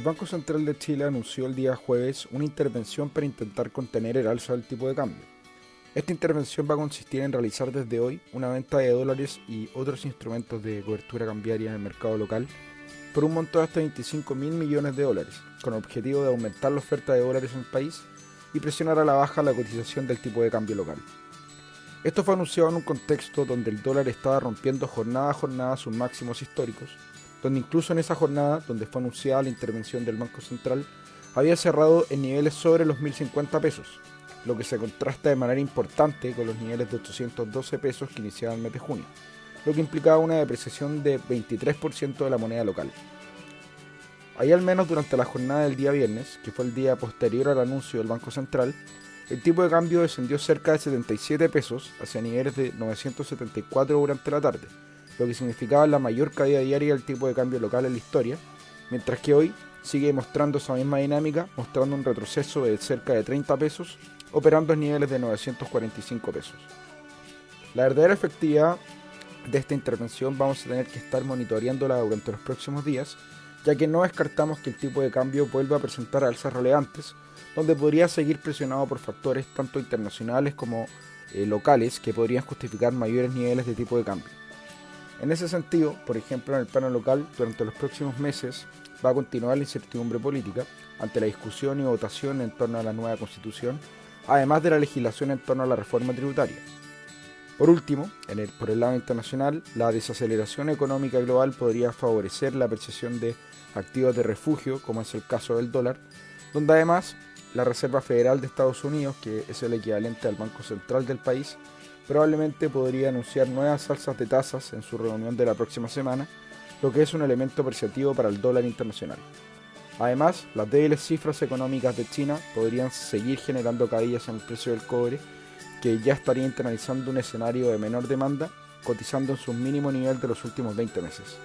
El Banco Central de Chile anunció el día jueves una intervención para intentar contener el alza del tipo de cambio. Esta intervención va a consistir en realizar desde hoy una venta de dólares y otros instrumentos de cobertura cambiaria en el mercado local por un monto de hasta 25 mil millones de dólares, con el objetivo de aumentar la oferta de dólares en el país y presionar a la baja la cotización del tipo de cambio local. Esto fue anunciado en un contexto donde el dólar estaba rompiendo jornada a jornada sus máximos históricos, donde incluso en esa jornada, donde fue anunciada la intervención del Banco Central, había cerrado en niveles sobre los 1.050 pesos, lo que se contrasta de manera importante con los niveles de 812 pesos que iniciaban el mes de junio, lo que implicaba una depreciación de 23% de la moneda local. Ahí al menos durante la jornada del día viernes, que fue el día posterior al anuncio del Banco Central, el tipo de cambio descendió cerca de 77 pesos hacia niveles de 974 durante la tarde, lo que significaba la mayor caída diaria del tipo de cambio local en la historia, mientras que hoy sigue mostrando esa misma dinámica, mostrando un retroceso de cerca de 30 pesos operando en niveles de 945 pesos. La verdadera efectividad de esta intervención vamos a tener que estar monitoreándola durante los próximos días, ya que no descartamos que el tipo de cambio vuelva a presentar alzas relevantes, donde podría seguir presionado por factores tanto internacionales como eh, locales que podrían justificar mayores niveles de tipo de cambio. En ese sentido, por ejemplo, en el plano local, durante los próximos meses va a continuar la incertidumbre política ante la discusión y votación en torno a la nueva constitución además de la legislación en torno a la reforma tributaria. Por último, por el lado internacional, la desaceleración económica global podría favorecer la apreciación de activos de refugio, como es el caso del dólar, donde además la Reserva Federal de Estados Unidos, que es el equivalente al Banco Central del país, probablemente podría anunciar nuevas alzas de tasas en su reunión de la próxima semana, lo que es un elemento apreciativo para el dólar internacional. Además, las débiles cifras económicas de China podrían seguir generando caídas en el precio del cobre, que ya estaría internalizando un escenario de menor demanda, cotizando en su mínimo nivel de los últimos 20 meses.